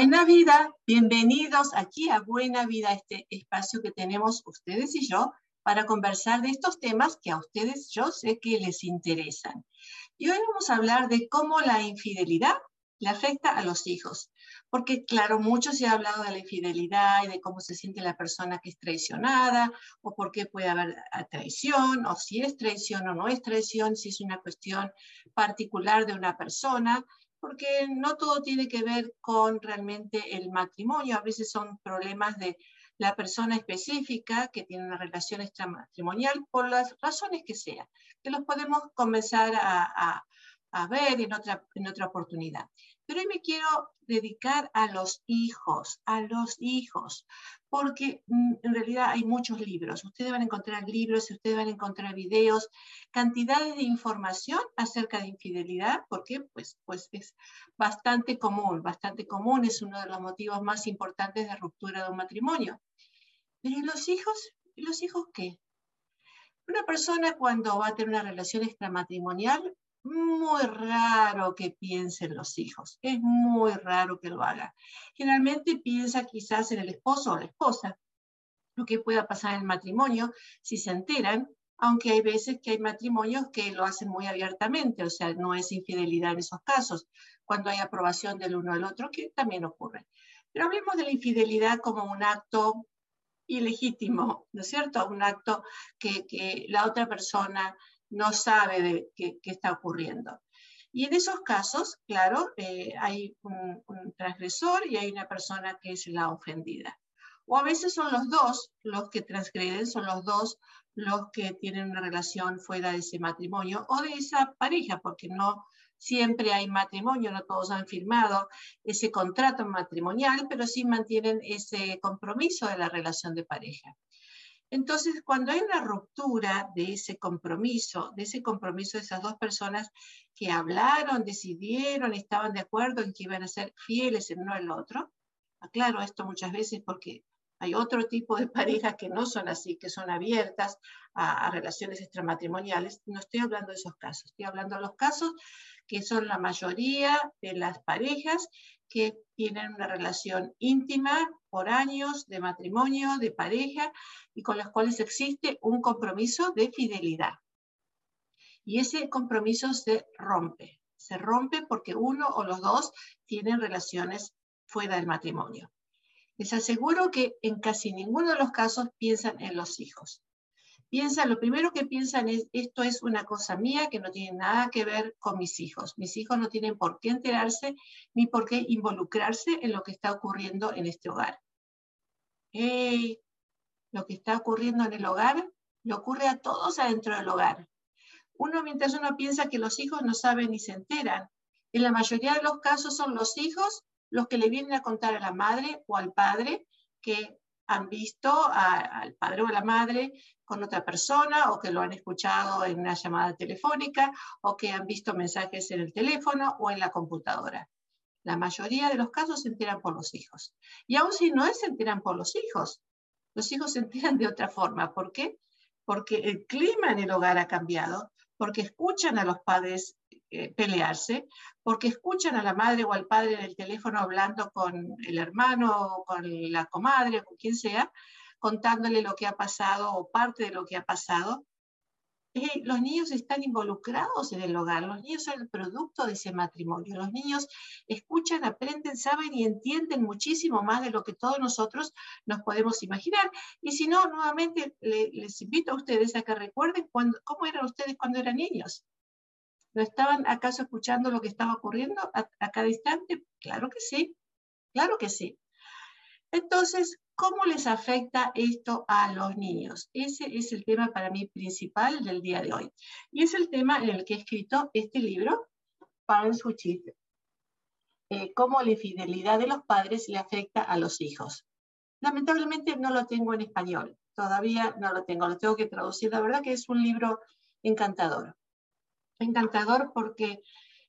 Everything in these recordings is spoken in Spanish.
Buena vida, bienvenidos aquí a Buena Vida, este espacio que tenemos ustedes y yo para conversar de estos temas que a ustedes yo sé que les interesan. Y hoy vamos a hablar de cómo la infidelidad le afecta a los hijos. Porque, claro, mucho se ha hablado de la infidelidad y de cómo se siente la persona que es traicionada, o por qué puede haber traición, o si es traición o no es traición, si es una cuestión particular de una persona porque no todo tiene que ver con realmente el matrimonio, a veces son problemas de la persona específica que tiene una relación extramatrimonial por las razones que sean, que los podemos comenzar a, a ver en otra, en otra oportunidad. Pero hoy me quiero dedicar a los hijos, a los hijos, porque mm, en realidad hay muchos libros. Ustedes van a encontrar libros, ustedes van a encontrar videos, cantidades de información acerca de infidelidad, porque pues, pues es bastante común, bastante común, es uno de los motivos más importantes de ruptura de un matrimonio. Pero ¿y los hijos? ¿Y los hijos qué? Una persona cuando va a tener una relación extramatrimonial muy raro que piensen los hijos, es muy raro que lo haga. Generalmente piensa quizás en el esposo o la esposa, lo que pueda pasar en el matrimonio si se enteran, aunque hay veces que hay matrimonios que lo hacen muy abiertamente, o sea, no es infidelidad en esos casos, cuando hay aprobación del uno al otro, que también ocurre. Pero hablemos de la infidelidad como un acto ilegítimo, ¿no es cierto? Un acto que, que la otra persona no sabe de qué, está ocurriendo. Y en esos casos, claro, eh, hay un, transgresor y hay una persona que es la ofendida. O a veces son los dos los que transgreden, son los dos los que tienen una relación fuera de ese matrimonio o de esa pareja, porque no siempre hay matrimonio, no todos han firmado ese contrato matrimonial, pero sí mantienen ese compromiso de la relación de pareja. Entonces, cuando hay una ruptura de ese compromiso, de ese compromiso de esas dos personas que hablaron, decidieron, estaban de acuerdo en que iban a ser fieles en uno al otro, aclaro esto muchas veces porque hay otro tipo de parejas que no son así, que son abiertas a, relaciones extramatrimoniales. No estoy hablando de esos casos, estoy hablando de los casos que son la mayoría de las parejas que tienen una relación íntima por años de matrimonio, de pareja, y con las cuales existe un compromiso de fidelidad. Y ese compromiso se rompe. Se rompe porque uno o los dos tienen relaciones fuera del matrimonio. Les aseguro que en casi ninguno de los casos piensan en los hijos piensa, lo primero que piensan es, esto es una cosa mía que no tiene nada que ver con mis hijos. Mis hijos no tienen por qué enterarse ni por qué involucrarse en lo que está ocurriendo en este hogar. lo que está ocurriendo en el hogar le ocurre a todos adentro del hogar. Uno, mientras uno piensa que los hijos no saben ni se enteran, en la mayoría de los casos son los hijos los que le vienen a contar a la madre o al padre que han visto al padre o a la madre con otra persona o que lo han escuchado en una llamada telefónica o que han visto mensajes en el teléfono o en la computadora. La mayoría de los casos se enteran por los hijos. Y aún si no se enteran por los hijos. Los hijos se enteran de otra forma. ¿Por qué? Porque el clima en el hogar ha cambiado, porque escuchan a los padres eh, pelearse, porque escuchan a la madre o al padre en el teléfono hablando con el hermano o con la comadre o con quien sea, contándole lo que ha pasado o parte de lo que ha pasado. Eh, los niños están involucrados en el hogar, los niños son el producto de ese matrimonio, los niños escuchan, aprenden, saben y entienden muchísimo más de lo que todos nosotros nos podemos imaginar. Y si no, nuevamente les invito a ustedes a que recuerden cómo eran ustedes cuando eran niños. ¿No estaban acaso escuchando lo que estaba ocurriendo a, cada instante? Claro que sí, claro que sí. Entonces, ¿cómo les afecta esto a los niños? Ese es el tema para mí principal del día de hoy. Y es el tema en el que he escrito este libro, Parents Who Cheat, eh, cómo la infidelidad de los padres le afecta a los hijos. Lamentablemente no lo tengo en español, todavía no lo tengo, lo tengo que traducir. La verdad que es un libro encantador encantador porque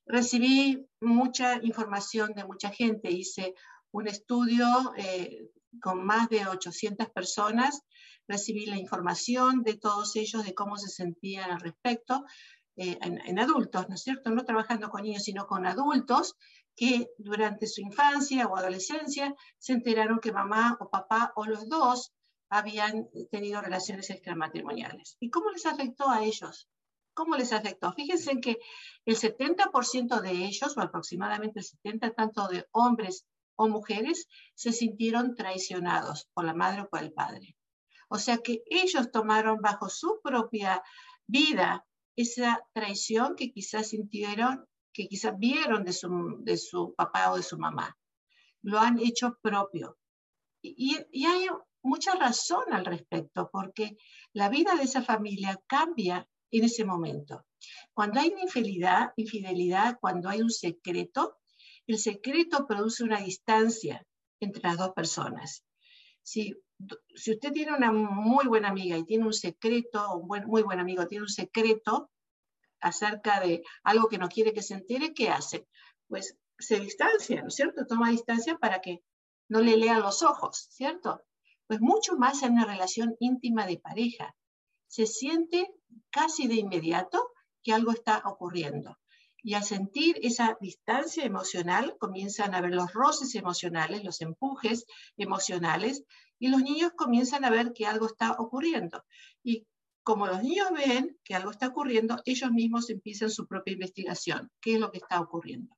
recibí mucha información de mucha gente. Hice un estudio eh, con más de 800 personas, recibí la información de todos ellos, de cómo se sentían al respecto. eh, en, adultos, ¿no es cierto? No trabajando con niños, sino con adultos que durante su infancia o adolescencia se enteraron que mamá o papá o los dos habían tenido relaciones extramatrimoniales. ¿Y cómo les afectó a ellos? ¿Cómo les afectó? Fíjense que el 70% de ellos, o aproximadamente el 70% tanto de hombres o mujeres, se sintieron traicionados por la madre o por el padre. O sea que ellos tomaron bajo su propia vida esa traición que quizás sintieron, que quizás vieron de su, de su papá o de su mamá. Lo han hecho propio. Y, y hay mucha razón al respecto, porque la vida de esa familia cambia en ese momento. Cuando hay infidelidad, infidelidad, cuando hay un secreto, el secreto produce una distancia entre las dos personas. Si, si usted tiene una muy buena amiga y tiene un secreto, un muy buen amigo tiene un secreto acerca de algo que no quiere que se entere, ¿qué hace? Pues se distancia, ¿no es cierto? Toma distancia para que no le lean los ojos, ¿cierto? Pues mucho más en una relación íntima de pareja. Se siente casi de inmediato que algo está ocurriendo. Y al sentir esa distancia emocional, comienzan a ver los roces emocionales, los empujes emocionales, y los niños comienzan a ver que algo está ocurriendo. Y como los niños ven que algo está ocurriendo, ellos mismos empiezan su propia investigación. ¿Qué es lo que está ocurriendo?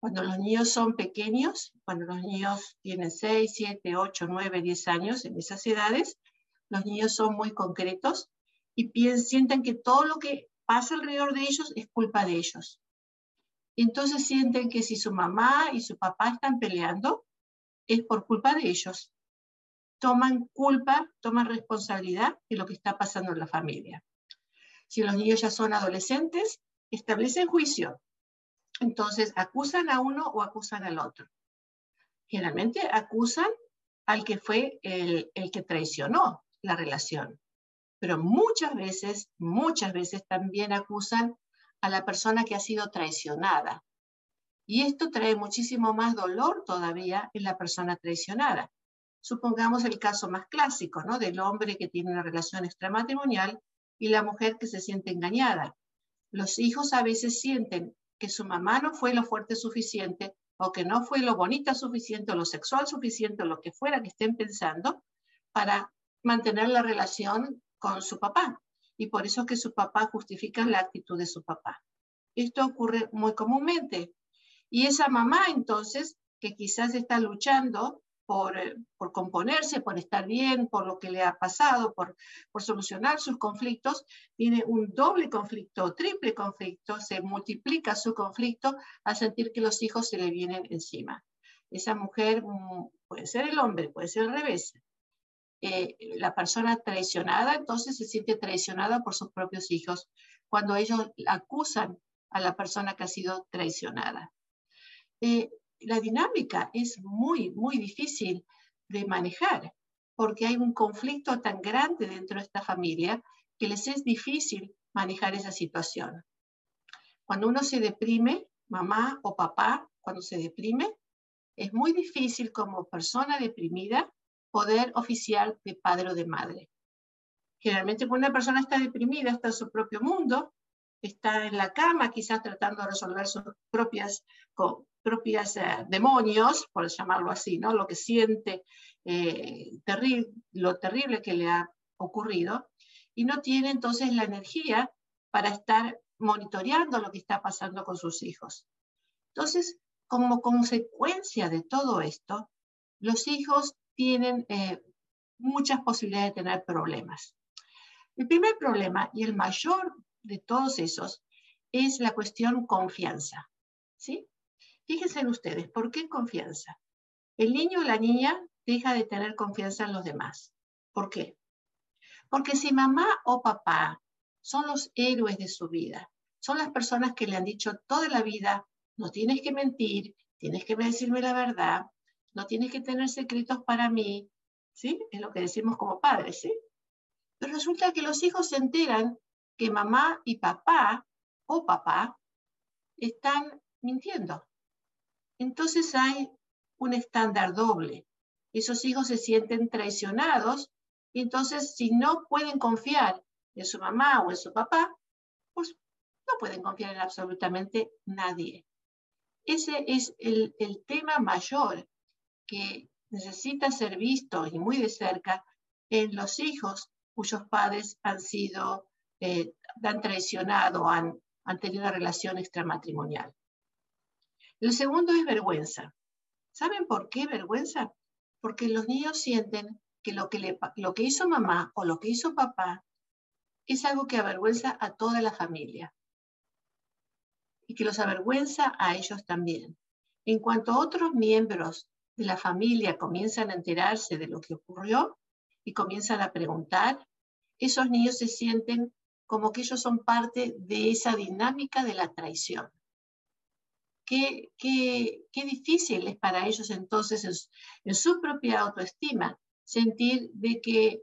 Cuando los niños son pequeños, cuando los niños tienen 6, 7, 8, 9, 10 años, en esas edades, los niños son muy concretos y sienten que todo lo que pasa alrededor de ellos es culpa de ellos. Entonces sienten que si su mamá y su papá están peleando, es por culpa de ellos. Toman culpa, toman responsabilidad de lo que está pasando en la familia. Si los niños ya son adolescentes, establecen juicio. Entonces acusan a uno o acusan al otro. Generalmente acusan al que fue el que traicionó la relación pero muchas veces, muchas veces también acusan a la persona que ha sido traicionada. Y esto trae muchísimo más dolor todavía en la persona traicionada. Supongamos el caso más clásico, ¿no? Del hombre que tiene una relación extramatrimonial y la mujer que se siente engañada. Los hijos a veces sienten que su mamá no fue lo fuerte suficiente o que no fue lo bonita suficiente o lo sexual suficiente o lo que fuera que estén pensando para mantener la relación con su papá. Y por eso es que su papá justifica la actitud de su papá. Esto ocurre muy comúnmente. Y esa mamá entonces, que quizás está luchando por, eh, por, componerse, por estar bien, por lo que le ha pasado, por, por solucionar sus conflictos, tiene un doble conflicto, triple conflicto, se multiplica su conflicto al sentir que los hijos se le vienen encima. Esa mujer mm, puede ser el hombre, puede ser al revés, eh, la persona traicionada entonces se siente traicionada por sus propios hijos cuando ellos acusan a la persona que ha sido traicionada. Eh, la dinámica es muy, muy difícil de manejar porque hay un conflicto tan grande dentro de esta familia que les es difícil manejar esa situación. Cuando uno se deprime, mamá o papá, cuando se deprime, es muy difícil como persona deprimida poder oficial de padre o de madre. Generalmente cuando una persona está deprimida, está en su propio mundo, está en la cama quizás tratando de resolver sus propias, propias eh, demonios, por llamarlo así, ¿no? lo que siente, eh, lo terrible que le ha ocurrido, y no tiene entonces la energía para estar monitoreando lo que está pasando con sus hijos. Entonces, como consecuencia de todo esto, los hijos tienen eh, muchas posibilidades de tener problemas. El primer problema y el mayor de todos esos es la cuestión confianza. ¿sí? Fíjense ustedes, ¿por qué confianza? El niño o la niña deja de tener confianza en los demás. ¿Por qué? Porque si mamá o papá son los héroes de su vida, son las personas que le han dicho toda la vida, no tienes que mentir, tienes que decirme la verdad, no tienes que tener secretos para mí, ¿sí? Es lo que decimos como padres, ¿sí? Pero resulta que los hijos se enteran que mamá y papá o papá están mintiendo. Entonces hay un estándar doble. Esos hijos se sienten traicionados y entonces si no pueden confiar en su mamá o en su papá, pues no pueden confiar en absolutamente nadie. Ese es el, el tema mayor que necesita ser visto y muy de cerca en los hijos cuyos padres han sido, eh, han traicionado, han, han tenido una relación extramatrimonial. El segundo es vergüenza. ¿Saben por qué vergüenza? Porque los niños sienten que lo que, lo que hizo mamá o lo que hizo papá es algo que avergüenza a toda la familia y que los avergüenza a ellos también. En cuanto otros miembros de la familia comienzan a enterarse de lo que ocurrió y comienzan a preguntar, esos niños se sienten como que ellos son parte de esa dinámica de la traición. Qué, difícil es para ellos entonces en, en su propia autoestima sentir de que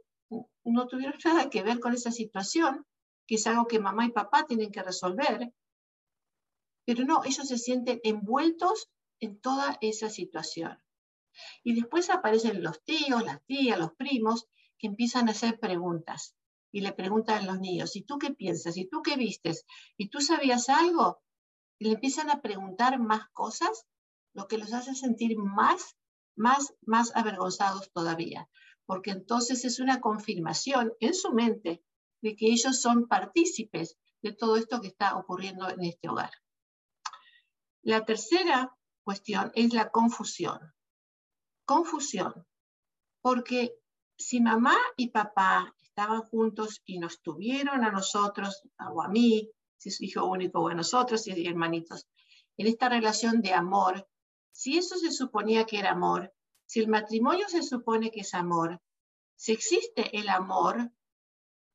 no tuvieron nada que ver con esa situación, que es algo que mamá y papá tienen que resolver, pero no, ellos se sienten envueltos en toda esa situación. Y después aparecen los tíos, las tías, los primos, que empiezan a hacer preguntas y le preguntan a los niños, ¿y tú qué piensas? ¿Y tú qué vistes? ¿Y tú sabías algo? Y le empiezan a preguntar más cosas, lo que los hace sentir más, más, más avergonzados todavía, porque entonces es una confirmación en su mente de que ellos son partícipes de todo esto que está ocurriendo en este hogar. La tercera cuestión es la confusión confusión, porque si mamá y papá estaban juntos y nos tuvieron a nosotros o a mí, si es hijo único o a nosotros, si hermanitos, en esta relación de amor, si eso se suponía que era amor, si el matrimonio se supone que es amor, si existe el amor,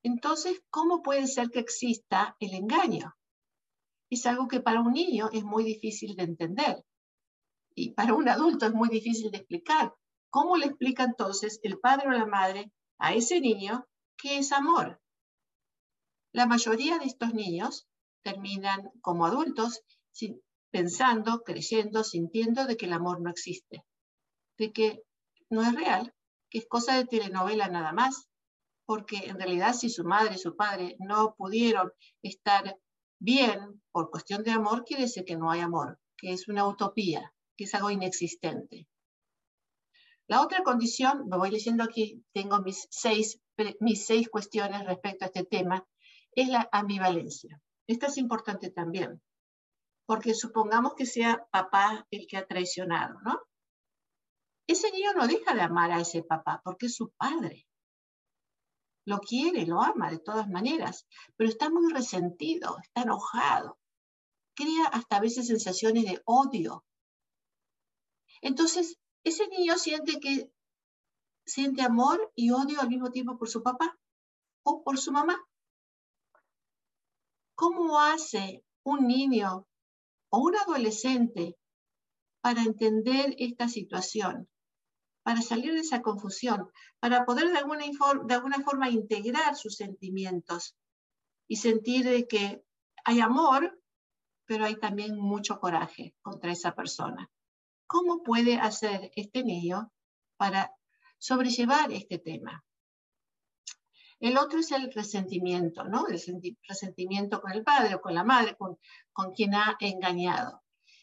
entonces, ¿cómo puede ser que exista el engaño? Es algo que para un niño es muy difícil de entender y para un adulto es muy difícil de explicar. ¿Cómo le explica entonces el padre o la madre a ese niño qué es amor? La mayoría de estos niños terminan como adultos pensando, creyendo, sintiendo de que el amor no existe, de que no es real, que es cosa de telenovela nada más, porque en realidad si su madre y su padre no pudieron estar bien por cuestión de amor, quiere decir que no hay amor, que es una utopía que es algo inexistente. La otra condición, me voy leyendo aquí, tengo mis seis, mis seis cuestiones respecto a este tema, es la ambivalencia. Esta es importante también, porque supongamos que sea papá el que ha traicionado, ¿no? Ese niño no deja de amar a ese papá porque es su padre. Lo quiere, lo ama de todas maneras, pero está muy resentido, está enojado. Crea hasta a veces sensaciones de odio entonces, ese niño siente que siente amor y odio al mismo tiempo por su papá o por su mamá. ¿Cómo hace un niño o un adolescente para entender esta situación, para salir de esa confusión, para poder de alguna, de alguna forma integrar sus sentimientos y sentir que hay amor, pero hay también mucho coraje contra esa persona? ¿Cómo puede hacer este niño para sobrellevar este tema? El otro es el resentimiento, ¿no? El resentimiento con el padre o con la madre, con, con quien ha engañado.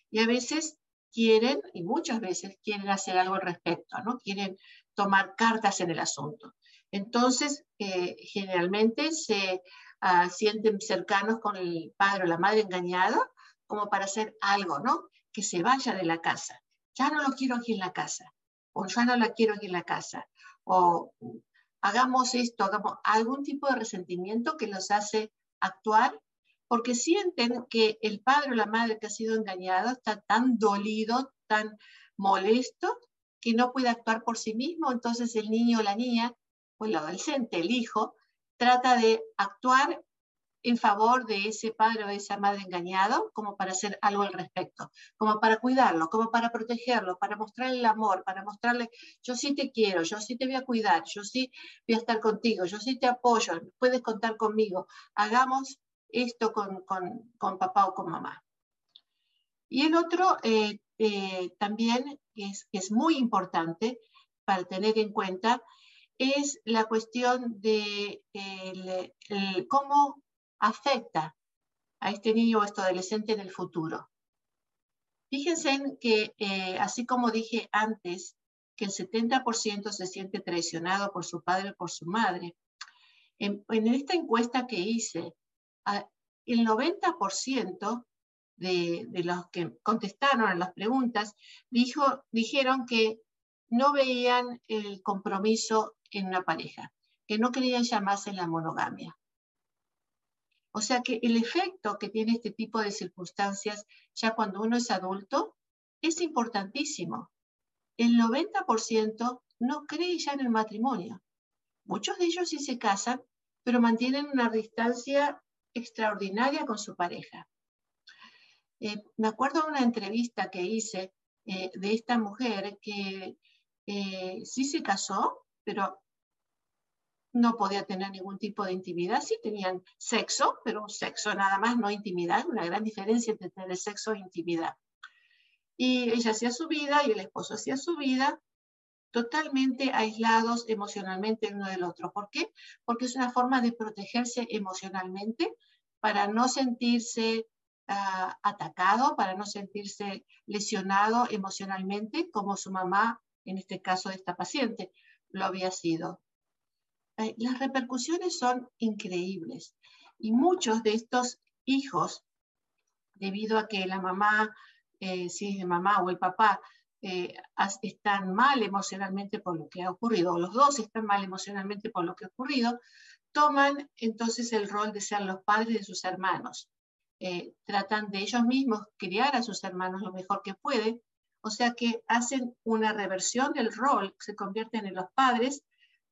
Y a veces quieren, y muchas veces quieren hacer algo al respecto, ¿no? Quieren tomar cartas en el asunto. Entonces, eh, generalmente se uh, sienten cercanos con el padre o la madre engañado como para hacer algo, ¿no? Que se vaya de la casa ya no lo quiero aquí en la casa, o ya no la quiero aquí en la casa, o hagamos esto, hagamos algún tipo de resentimiento que los hace actuar porque sienten que el padre o la madre que ha sido engañado está tan dolido, tan molesto, que no puede actuar por sí mismo, entonces el niño o la niña, o el adolescente, el hijo, trata de actuar en favor de ese padre o de esa madre engañado, como para hacer algo al respecto, como para cuidarlo, como para protegerlo, para mostrarle el amor, para mostrarle, yo sí te quiero, yo sí te voy a cuidar, yo sí voy a estar contigo, yo sí te apoyo, puedes contar conmigo, hagamos esto con, con, papá o con mamá. Y el otro eh, eh, también es, es muy importante para tener en cuenta es la cuestión de cómo afecta a este niño o este adolescente en el futuro. Fíjense que, eh, así como dije antes, que el 70% se siente traicionado por su padre o por su madre, en, esta encuesta que hice, el 90% de, de, los que contestaron a las preguntas dijo, dijeron que no veían el compromiso en una pareja, que no querían llamarse la monogamia. O sea que el efecto que tiene este tipo de circunstancias ya cuando uno es adulto es importantísimo. El 90% no cree ya en el matrimonio. Muchos de ellos sí se casan, pero mantienen una distancia extraordinaria con su pareja. Eh, me acuerdo de una entrevista que hice eh, de esta mujer que eh, sí se casó, pero no podía tener ningún tipo de intimidad. Sí tenían sexo, pero sexo nada más, no intimidad. Una gran diferencia entre tener sexo e intimidad. Y ella hacía su vida y el esposo hacía su vida, totalmente aislados emocionalmente uno del otro. ¿Por qué? Porque es una forma de protegerse emocionalmente para no sentirse ah, atacado, para no sentirse lesionado emocionalmente, como su mamá, en este caso de esta paciente, lo había sido. Eh, las repercusiones son increíbles y muchos de estos hijos, debido a que la mamá, eh, si es de mamá o el papá, eh, están mal emocionalmente por lo que ha ocurrido, o los dos están mal emocionalmente por lo que ha ocurrido, toman entonces el rol de ser los padres de sus hermanos. tratan de ellos mismos criar a sus hermanos lo mejor que pueden, o sea que hacen una reversión del rol, se convierten en los padres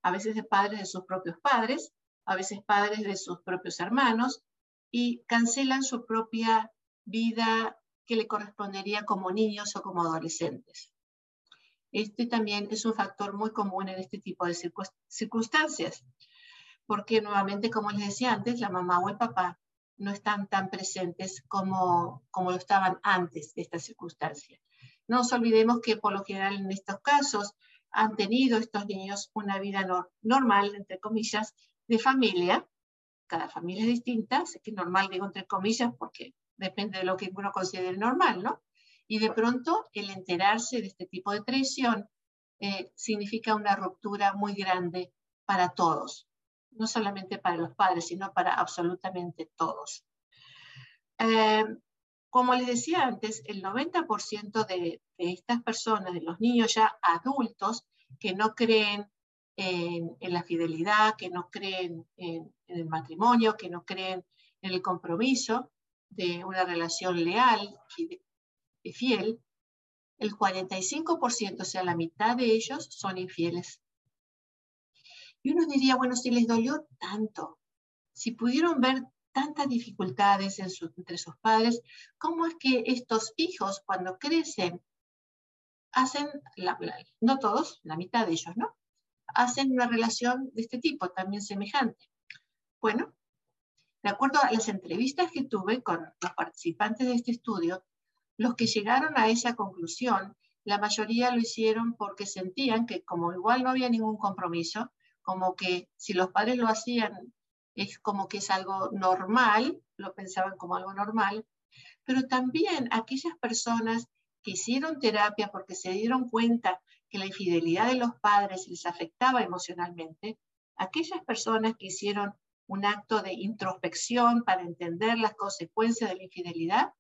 a veces de padres de sus propios padres, a veces padres de sus propios hermanos, y cancelan su propia vida que le correspondería como niños o como adolescentes. Este también es un factor muy común en este tipo de circunstancias, porque nuevamente, como les decía antes, la mamá o el papá no están tan presentes como, como lo estaban antes de esta circunstancia. No nos olvidemos que por lo general en estos casos han tenido estos niños una vida normal, entre comillas, de familia. Cada familia es distinta, sé que normal digo entre comillas porque depende de lo que uno considere normal, ¿no? Y de pronto el enterarse de este tipo de traición eh, significa una ruptura muy grande para todos, no solamente para los padres, sino para absolutamente todos. Eh, como les decía antes, el 90% de, estas personas, de los niños ya adultos, que no creen en, la fidelidad, que no creen en, el matrimonio, que no creen en el compromiso de una relación leal y fiel, el 45%, o sea, la mitad de ellos son infieles. Y uno diría, bueno, si les dolió tanto, si pudieron ver tantas dificultades entre sus padres, ¿cómo es que estos hijos cuando crecen hacen, no todos, la mitad de ellos, ¿no? Hacen una relación de este tipo, también semejante. Bueno, de acuerdo a las entrevistas que tuve con los participantes de este estudio, los que llegaron a esa conclusión, la mayoría lo hicieron porque sentían que como igual no había ningún compromiso, como que si los padres lo hacían es como que es algo normal, lo pensaban como algo normal, pero también aquellas personas que hicieron terapia porque se dieron cuenta que la infidelidad de los padres les afectaba emocionalmente, aquellas personas que hicieron un acto de introspección para entender las consecuencias de la infidelidad,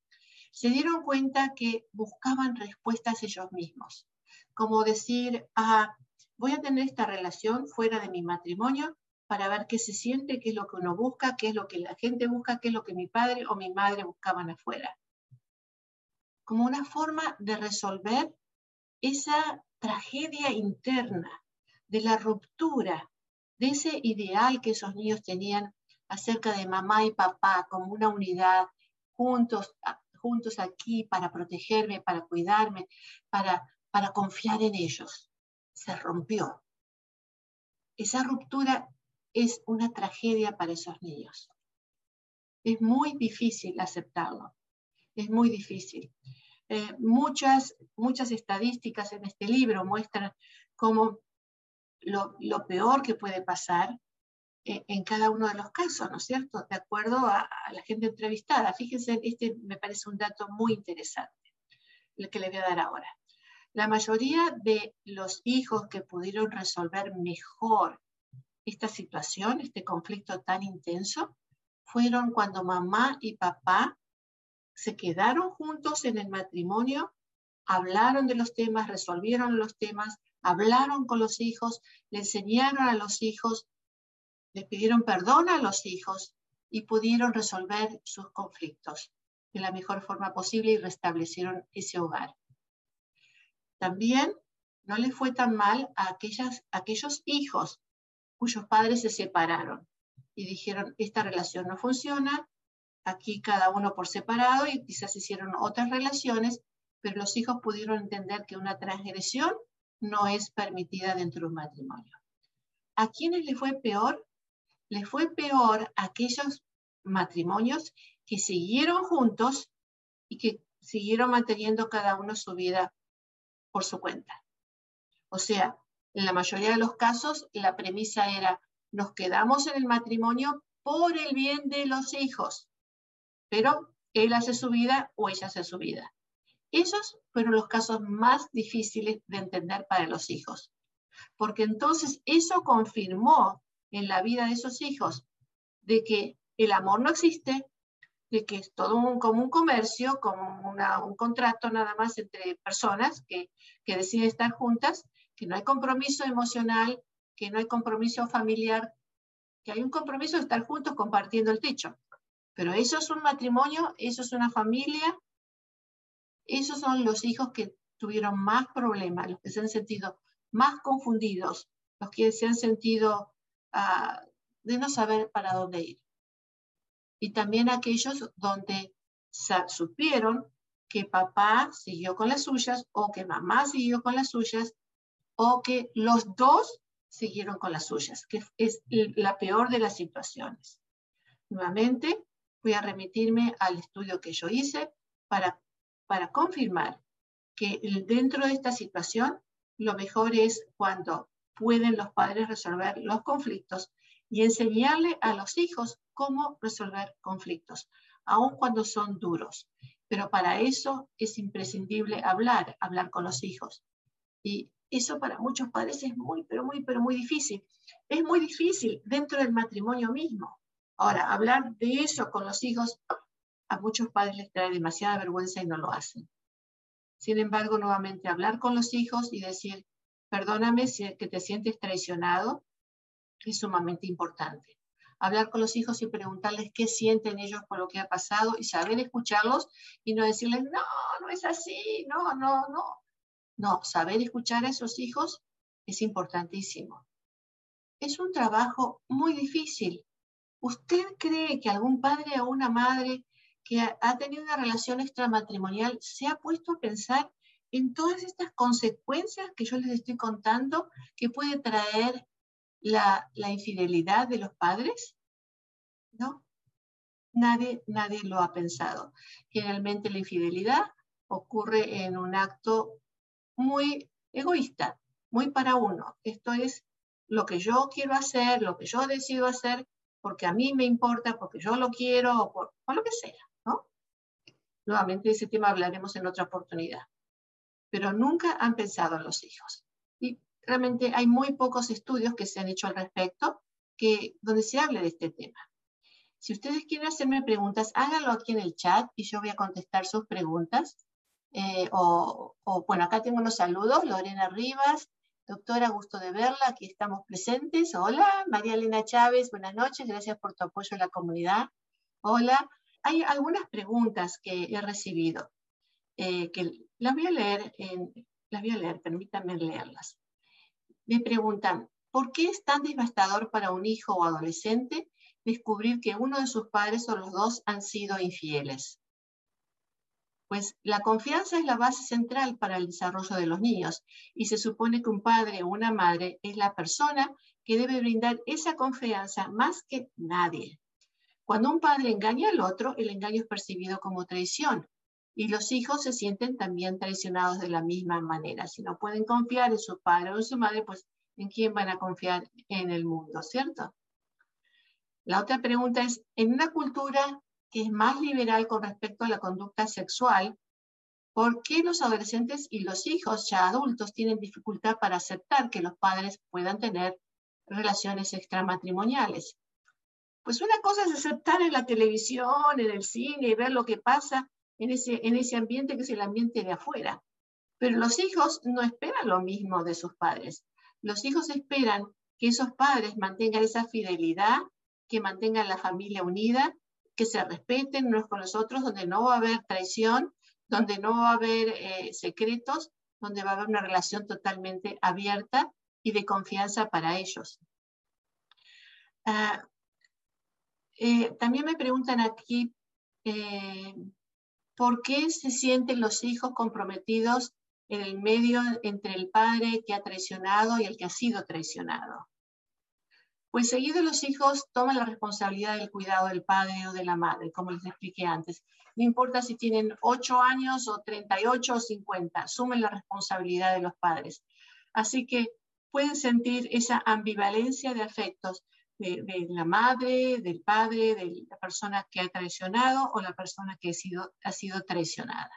se dieron cuenta que buscaban respuestas ellos mismos, como decir, ah, voy a tener esta relación fuera de mi matrimonio para ver qué se siente, qué es lo que uno busca, qué es lo que la gente busca, qué es lo que mi padre o mi madre buscaban afuera. Como una forma de resolver esa tragedia interna de la ruptura de ese ideal que esos niños tenían acerca de mamá y papá como una unidad, juntos, juntos aquí para protegerme, para cuidarme, para, para confiar en ellos. Se rompió. Esa ruptura es una tragedia para esos niños. Es muy difícil aceptarlo, es muy difícil. Eh, muchas, muchas estadísticas en este libro muestran cómo lo, peor que puede pasar eh, en, cada uno de los casos, ¿no es cierto? De acuerdo a, a, la gente entrevistada. Fíjense, este me parece un dato muy interesante, el que le voy a dar ahora. La mayoría de los hijos que pudieron resolver mejor esta situación, este conflicto tan intenso, fueron cuando mamá y papá se quedaron juntos en el matrimonio, hablaron de los temas, resolvieron los temas, hablaron con los hijos, le enseñaron a los hijos, le pidieron perdón a los hijos y pudieron resolver sus conflictos de la mejor forma posible y restablecieron ese hogar. También no le fue tan mal a, aquellas, aquellos hijos cuyos padres se separaron y dijeron, esta relación no funciona, aquí cada uno por separado y quizás hicieron otras relaciones, pero los hijos pudieron entender que una transgresión no es permitida dentro de un matrimonio. ¿A quiénes le fue peor? Le fue peor a aquellos matrimonios que siguieron juntos y que siguieron manteniendo cada uno su vida por su cuenta. O sea, en la mayoría de los casos la premisa era, nos quedamos en el matrimonio por el bien de los hijos, pero él hace su vida o ella hace su vida. Esos fueron los casos más difíciles de entender para los hijos, porque entonces eso confirmó en la vida de esos hijos de que el amor no existe, de que es todo un, como un comercio, como un contrato nada más entre personas que, que deciden estar juntas, que no hay compromiso emocional, que no hay compromiso familiar, que hay un compromiso de estar juntos compartiendo el techo. Pero eso es un matrimonio, eso es una familia, esos son los hijos que tuvieron más problemas, los que se han sentido más confundidos, los que se han sentido uh, de no saber para dónde ir. Y también aquellos donde supieron que papá siguió con las suyas o que mamá siguió con las suyas o que los dos siguieron con las suyas, que es la peor de las situaciones. Nuevamente, voy a remitirme al estudio que yo hice para, para confirmar que dentro de esta situación lo mejor es cuando pueden los padres resolver los conflictos y enseñarle a los hijos cómo resolver conflictos, aun cuando son duros. Pero para eso es imprescindible hablar, hablar con los hijos. Y eso para muchos padres es muy, pero muy, pero muy difícil. Es muy difícil dentro del matrimonio mismo. Ahora, hablar de eso con los hijos a muchos padres les trae demasiada vergüenza y no lo hacen. Sin embargo, nuevamente hablar con los hijos y decir, perdóname si que te sientes traicionado, es sumamente importante. Hablar con los hijos y preguntarles qué sienten ellos por lo que ha pasado y saber escucharlos y no decirles, no, no es así, no, no, no. No, saber escuchar a esos hijos es importantísimo. Es un trabajo muy difícil. ¿Usted cree que algún padre o una madre que ha tenido una relación extramatrimonial se ha puesto a pensar en todas estas consecuencias que yo les estoy contando que puede traer la, infidelidad de los padres? ¿No? Nadie, nadie lo ha pensado. Generalmente la infidelidad ocurre en un acto muy egoísta, muy para uno. Esto es lo que yo quiero hacer, lo que yo decido hacer, porque a mí me importa, porque yo lo quiero, o por, lo que sea, ¿no? Nuevamente ese tema hablaremos en otra oportunidad. Pero nunca han pensado en los hijos. Y realmente hay muy pocos estudios que se han hecho al respecto que, donde se hable de este tema. Si ustedes quieren hacerme preguntas, háganlo aquí en el chat y yo voy a contestar sus preguntas. Eh, bueno, acá tengo unos saludos, Lorena Rivas, doctora, gusto de verla, aquí estamos presentes. Hola, María Elena Chávez, buenas noches, gracias por tu apoyo a la comunidad. Hola, hay algunas preguntas que he recibido, eh, que las voy a leer, las voy a leer, permítanme leerlas. Me preguntan, ¿por qué es tan devastador para un hijo o adolescente descubrir que uno de sus padres o los dos han sido infieles? Pues la confianza es la base central para el desarrollo de los niños y se supone que un padre o una madre es la persona que debe brindar esa confianza más que nadie. Cuando un padre engaña al otro, el engaño es percibido como traición y los hijos se sienten también traicionados de la misma manera. Si no pueden confiar en su padre o en su madre, pues ¿En quién van a confiar en el mundo, cierto? La otra pregunta es, en una cultura que es más liberal con respecto a la conducta sexual, ¿por qué los adolescentes y los hijos ya adultos tienen dificultad para aceptar que los padres puedan tener relaciones extramatrimoniales? Pues una cosa es aceptar en la televisión, en el cine, y ver lo que pasa en ese, en ese ambiente que es el ambiente de afuera. Pero los hijos no esperan lo mismo de sus padres. Los hijos esperan que esos padres mantengan esa fidelidad, que mantengan la familia unida, que se respeten unos con los otros, donde no va a haber traición, donde no va a haber eh, secretos, donde va a haber una relación totalmente abierta y de confianza para ellos. Ah, eh, también me preguntan aquí, eh, ¿por qué se sienten los hijos comprometidos en el medio entre el padre que ha traicionado y el que ha sido traicionado? Pues seguido los hijos toman la responsabilidad del cuidado del padre o de la madre, como les expliqué antes. No importa si tienen 8 años o 38 o 50, sumen la responsabilidad de los padres. Así que pueden sentir esa ambivalencia de afectos de, la madre, del padre, de la persona que ha traicionado o la persona que ha sido, ha sido traicionada.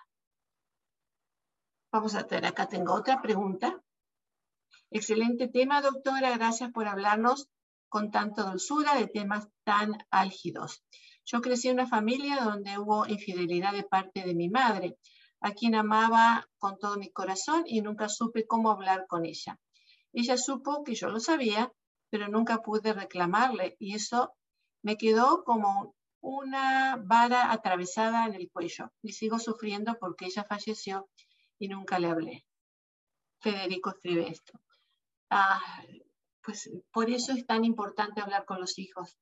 Vamos a tener, acá tengo otra pregunta. Excelente tema, doctora. Gracias por hablarnos con tanta dulzura de temas tan álgidos. Yo crecí en una familia donde hubo infidelidad de parte de mi madre, a quien amaba con todo mi corazón y nunca supe cómo hablar con ella. Ella supo que yo lo sabía pero nunca pude reclamarle y eso me quedó como una vara atravesada en el cuello y sigo sufriendo porque ella falleció y nunca le hablé. Federico escribe esto. Ah, pues por eso es tan importante hablar con los hijos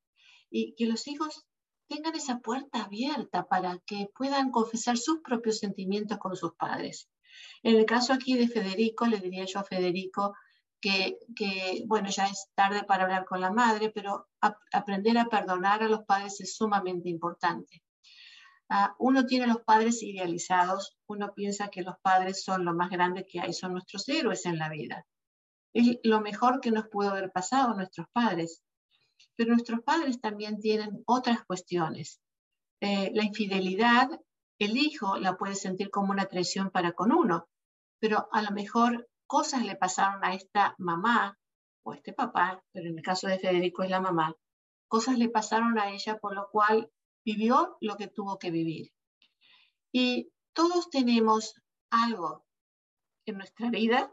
y que los hijos tengan esa puerta abierta para que puedan confesar sus propios sentimientos con sus padres. En el caso aquí de Federico, le diría yo a Federico, que, bueno, ya es tarde para hablar con la madre, pero aprender a perdonar a los padres es sumamente importante. Ah, uno tiene los padres idealizados, uno piensa que los padres son lo más grande que hay, son nuestros héroes en la vida. Es lo mejor que nos pudo haber pasado a nuestros padres. Pero nuestros padres también tienen otras cuestiones. Eh, la infidelidad, el hijo la puede sentir como una traición para con uno, pero a lo mejor cosas le pasaron a esta mamá o a este papá, pero en el caso de Federico es la mamá, cosas le pasaron a ella por lo cual vivió lo que tuvo que vivir. Y todos tenemos algo en nuestra vida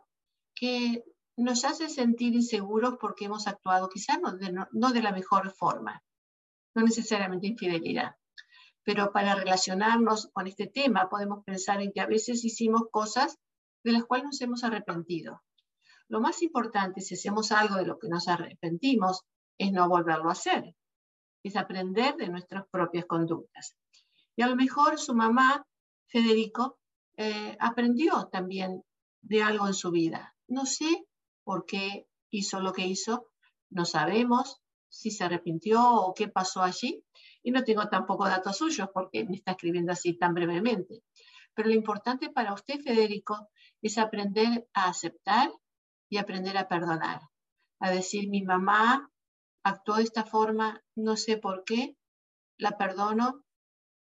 que nos hace sentir inseguros porque hemos actuado quizás no de, la mejor forma, no necesariamente infidelidad. Pero para relacionarnos con este tema podemos pensar en que a veces hicimos cosas de las cuales nos hemos arrepentido. Lo más importante, si hacemos algo de lo que nos arrepentimos, es no volverlo a hacer, es aprender de nuestras propias conductas. Y a lo mejor su mamá, Federico, eh, aprendió también de algo en su vida. No sé por qué hizo lo que hizo, no sabemos si se arrepintió o qué pasó allí, y no tengo tampoco datos suyos porque me está escribiendo así tan brevemente. Pero lo importante para usted, Federico, es aprender a aceptar y aprender a perdonar. A decir, mi mamá actuó de esta forma, no sé por qué, la perdono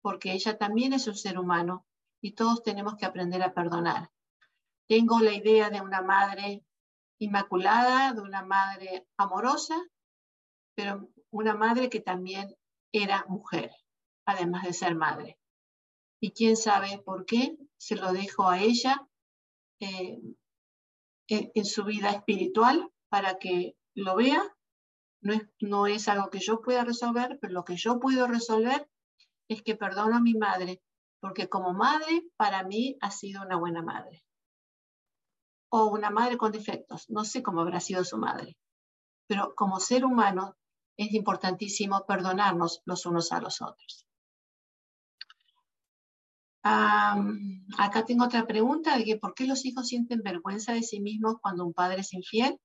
porque ella también es un ser humano y todos tenemos que aprender a perdonar. Tengo la idea de una madre inmaculada, de una madre amorosa, pero una madre que también era mujer, además de ser madre. Y quién sabe por qué, se lo dejo a ella eh, en, su vida espiritual para que lo vea. No es, no es algo que yo pueda resolver, pero lo que yo puedo resolver es que perdono a mi madre, porque como madre para mí ha sido una buena madre. O una madre con defectos, no sé cómo habrá sido su madre, pero como ser humano es importantísimo perdonarnos los unos a los otros acá tengo otra pregunta de que por qué los hijos sienten vergüenza de sí mismos cuando un padre es infiel.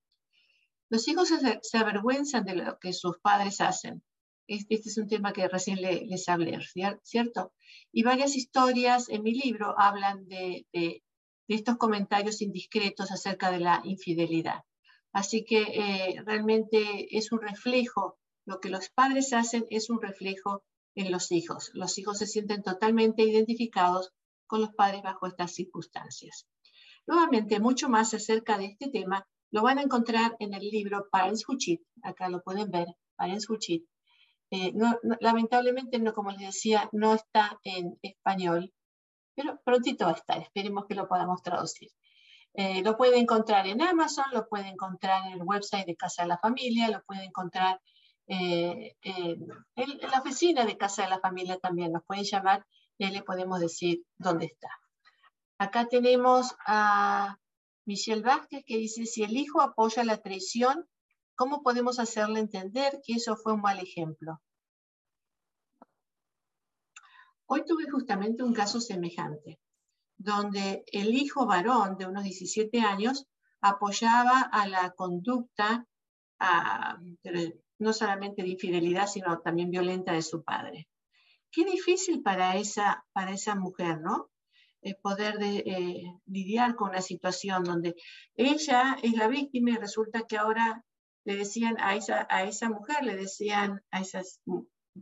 Los hijos se, avergüenzan de lo que sus padres hacen. Este, es un tema que recién les hablé, ¿cierto? Y varias historias en mi libro hablan de, de estos comentarios indiscretos acerca de la infidelidad. Así que eh, realmente es un reflejo, lo que los padres hacen es un reflejo en los hijos. Los hijos se sienten totalmente identificados con los padres bajo estas circunstancias. Nuevamente, mucho más acerca de este tema lo van a encontrar en el libro Parents Who Cheat. Acá lo pueden ver, Parents Who Cheat. Eh, lamentablemente, no, como les decía, no está en español, pero prontito va a estar. Esperemos que lo podamos traducir. Eh, lo puede encontrar en Amazon, lo puede encontrar en el website de Casa de la Familia, lo puede encontrar eh, en, la oficina de Casa de la Familia también. Nos pueden llamar y le podemos decir dónde está. Acá tenemos a Michelle Vázquez que dice, si el hijo apoya la traición, ¿cómo podemos hacerle entender que eso fue un mal ejemplo? Hoy tuve justamente un caso semejante, donde el hijo varón de unos 17 años apoyaba a la conducta no solamente de infidelidad, sino también violenta de su padre. Qué difícil para esa, para esa mujer, ¿no? poder eh, lidiar con una situación donde ella es la víctima y resulta que ahora le decían a esa, a esa mujer, le decían a esas,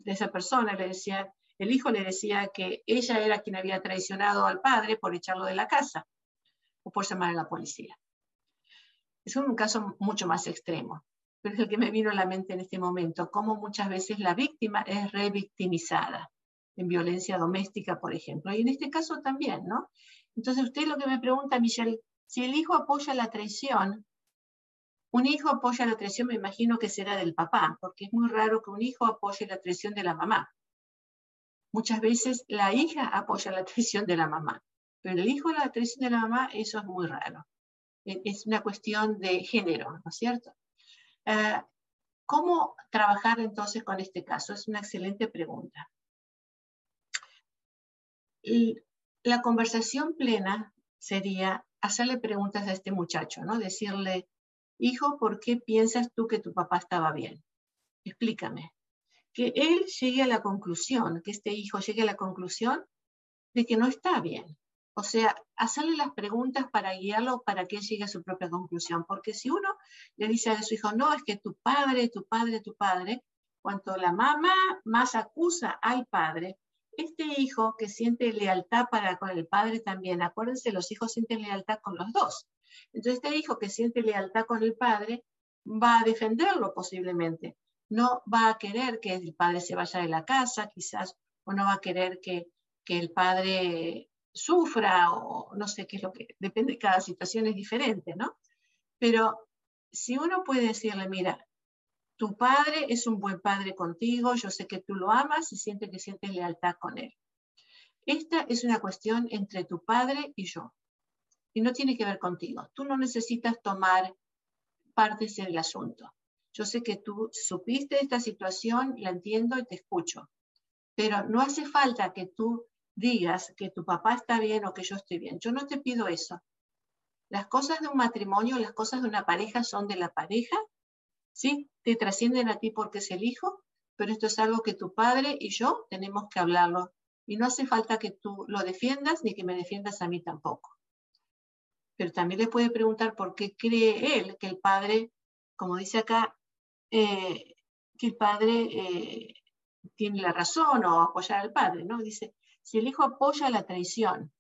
esa persona, le decían, el hijo le decía que ella era quien había traicionado al padre por echarlo de la casa o por llamar a la policía. Es un caso mucho más extremo, pero es el que me vino a la mente en este momento, cómo muchas veces la víctima es revictimizada en violencia doméstica, por ejemplo. Y en este caso también, ¿no? Entonces usted lo que me pregunta, Michelle, si el hijo apoya la traición, un hijo apoya la traición, me imagino que será del papá, porque es muy raro que un hijo apoye la traición de la mamá. Muchas veces la hija apoya la traición de la mamá, pero el hijo la traición de la mamá, eso es muy raro. E, es una cuestión de género, ¿no es cierto? Ah, ¿Cómo trabajar entonces con este caso? Es una excelente pregunta la conversación plena sería hacerle preguntas a este muchacho, ¿no? Decirle, hijo, ¿por qué piensas tú que tu papá estaba bien? Explícame. Que él llegue a la conclusión, que este hijo llegue a la conclusión de que no está bien. O sea, hacerle las preguntas para guiarlo para que él llegue a su propia conclusión. Porque si uno le dice a su hijo, no, es que tu padre, tu padre, tu padre, cuanto la mamá más acusa al padre, este hijo que siente lealtad para con el padre también, acuérdense, los hijos sienten lealtad con los dos. Entonces, este hijo que siente lealtad con el padre va a defenderlo posiblemente. No va a querer que el padre se vaya de la casa, quizás, o no va a querer que, que el padre sufra, o no sé qué es lo que, depende, cada situación es diferente, ¿no? Pero si uno puede decirle, mira, tu padre es un buen padre contigo, yo sé que tú lo amas y siente que sientes lealtad con él. Esta es una cuestión entre tu padre y yo. Y no tiene que ver contigo. Tú no necesitas tomar partes en el asunto. Yo sé que tú supiste esta situación, la entiendo y te escucho. Pero no hace falta que tú digas que tu papá está bien o que yo estoy bien. Yo no te pido eso. Las cosas de un matrimonio, las cosas de una pareja son de la pareja ¿sí? Te trascienden a ti porque es el hijo, pero esto es algo que tu padre y yo tenemos que hablarlo. Y no hace falta que tú lo defiendas ni que me defiendas a mí tampoco. Pero también le puede preguntar por qué cree él que el padre, como dice acá, eh, que el padre eh, tiene la razón o apoyar al padre, ¿no? Dice, si el hijo apoya la traición,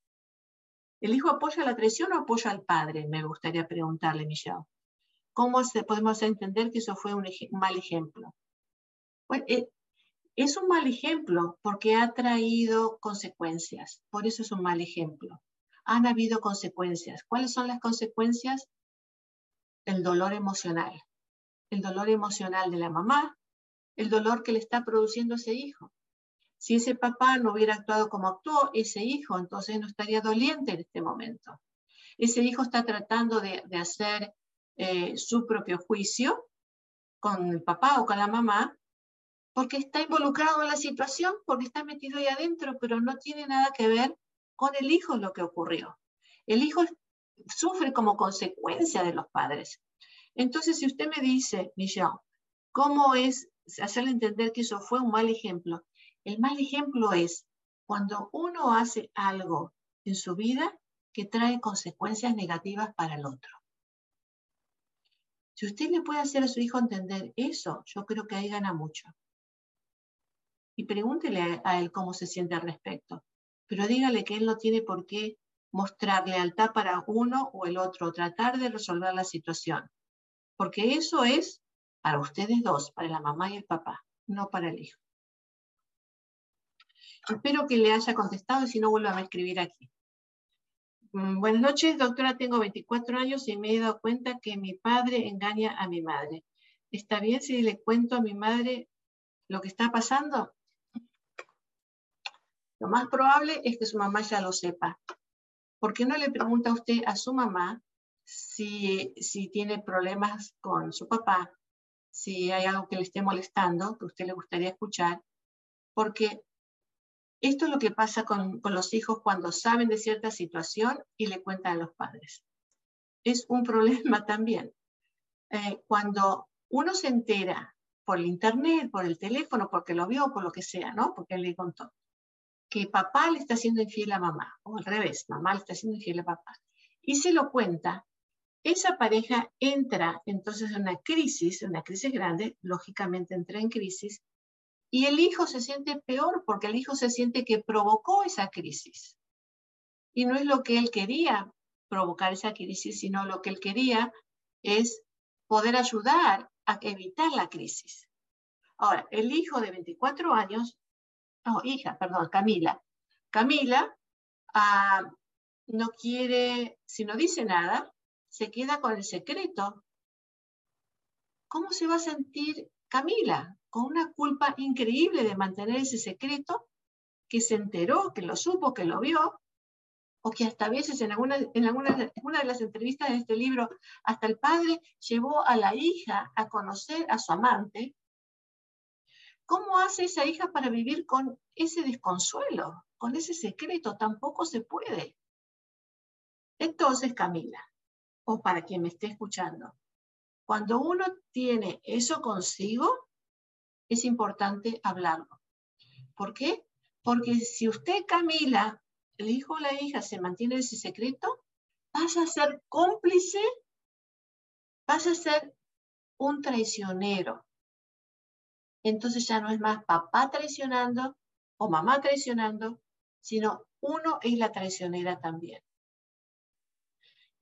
¿el hijo apoya la traición o apoya al padre? Me gustaría preguntarle, Michelle. ¿Cómo podemos entender que eso fue un, mal ejemplo? Eh, es un mal ejemplo porque ha traído consecuencias, por eso es un mal ejemplo. Han habido consecuencias. ¿Cuáles son las consecuencias? El dolor emocional. El dolor emocional de la mamá, el dolor que le está produciendo ese hijo. Si ese papá no hubiera actuado como actuó, ese hijo entonces no estaría doliente en este momento. Ese hijo está tratando de hacer eh, su propio juicio con el papá o con la mamá, porque está involucrado en la situación, porque está metido ahí adentro, pero no tiene nada que ver con el hijo lo que ocurrió. El hijo sufre como consecuencia de los padres. Entonces, si usted me dice, Michelle, ¿cómo es hacerle entender que eso fue un mal ejemplo? El mal ejemplo es cuando uno hace algo en su vida que trae consecuencias negativas para el otro. Si usted le puede hacer a su hijo entender eso, yo creo que ahí gana mucho. Y pregúntele a él cómo se siente al respecto. Pero dígale que él no tiene por qué mostrar lealtad para uno o el otro, tratar de resolver la situación. Porque eso es para ustedes dos, para la mamá y el papá, no para el hijo. Espero que le haya contestado y si no, vuelva a escribir aquí. Mm, buenas noches, doctora. Tengo 24 años y me he dado cuenta que mi padre engaña a mi madre. ¿Está bien si le cuento a mi madre lo que está pasando? Lo más probable es que su mamá ya lo sepa. ¿Por qué no le pregunta usted a su mamá si, si tiene problemas con su papá, si hay algo que le esté molestando, que usted le gustaría escuchar? Porque esto es lo que pasa con, los hijos cuando saben de cierta situación y le cuentan a los padres. Es un problema también. Eh, cuando uno se entera por el internet, por el teléfono, porque lo vio, por lo que sea, ¿no? Porque él le contó, que papá le está haciendo infiel a mamá, o al revés, mamá le está haciendo infiel a papá, y se lo cuenta, esa pareja entra entonces en una crisis, una crisis grande, lógicamente entra en crisis, y el hijo se siente peor porque el hijo se siente que provocó esa crisis. Y no es lo que él quería provocar esa crisis, sino lo que él quería es poder ayudar a evitar la crisis. Ahora, el hijo de 24 años, no, hija, perdón, Camila. Camila ah, no quiere, si no dice nada, se queda con el secreto. ¿Cómo se va a sentir Camila? con una culpa increíble de mantener ese secreto, que se enteró, que lo supo, que lo vio, o que hasta a veces en, alguna, en una de las entrevistas de este libro, hasta el padre llevó a la hija a conocer a su amante. ¿Cómo hace esa hija para vivir con ese desconsuelo, con ese secreto? Tampoco se puede. Entonces, Camila, o para quien me esté escuchando, cuando uno tiene eso consigo, es importante hablarlo. ¿Por qué? Porque si usted, Camila, el hijo o la hija, se mantiene ese secreto, vas a ser cómplice, vas a ser un traicionero. Entonces ya no es más papá traicionando o mamá traicionando, sino uno es la traicionera también.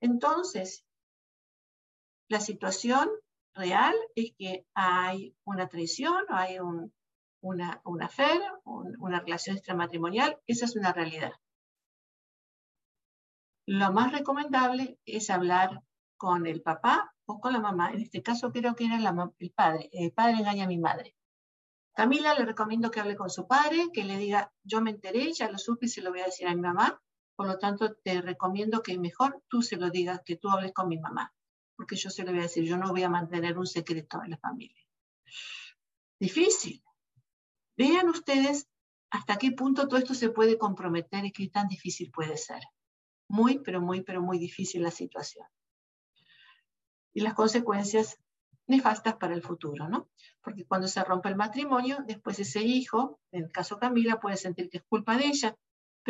Entonces, la situación real es que hay una traición hay un, una, una una relación extramatrimonial, esa es una realidad. Lo más recomendable es hablar con el papá o con la mamá. En este caso creo que era el padre. El padre engaña a mi madre. Camila le recomiendo que hable con su padre, que le diga, yo me enteré, ya lo supe y se lo voy a decir a mi mamá. Por lo tanto, te recomiendo que mejor tú se lo digas, que tú hables con mi mamá porque yo se lo voy a decir, yo no voy a mantener un secreto en la familia. Difícil. Vean ustedes hasta qué punto todo esto se puede comprometer y qué tan difícil puede ser. Muy, pero muy, pero muy difícil la situación. Y las consecuencias nefastas para el futuro, ¿no? Porque cuando se rompe el matrimonio, después ese hijo, en el caso Camila, puede sentir que es culpa de ella,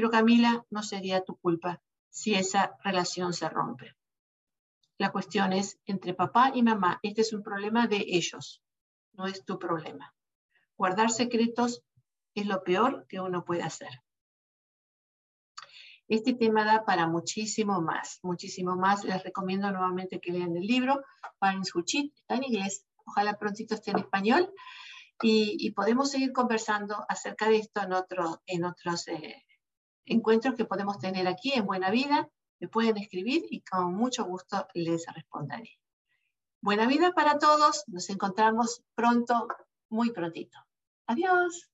pero Camila no sería tu culpa si esa relación se rompe. La cuestión es entre papá y mamá. Este es un problema de ellos, no es tu problema. Guardar secretos es lo peor que uno puede hacer. Este tema da para muchísimo más, muchísimo más. Les recomiendo nuevamente que lean el libro. Parents Who está en inglés, ojalá prontito esté en español. Y, podemos seguir conversando acerca de esto en, otro, en otros eh, encuentros que podemos tener aquí en Buena Vida me pueden escribir y con mucho gusto les responderé. Buena vida para todos, nos encontramos pronto, muy prontito. Adiós.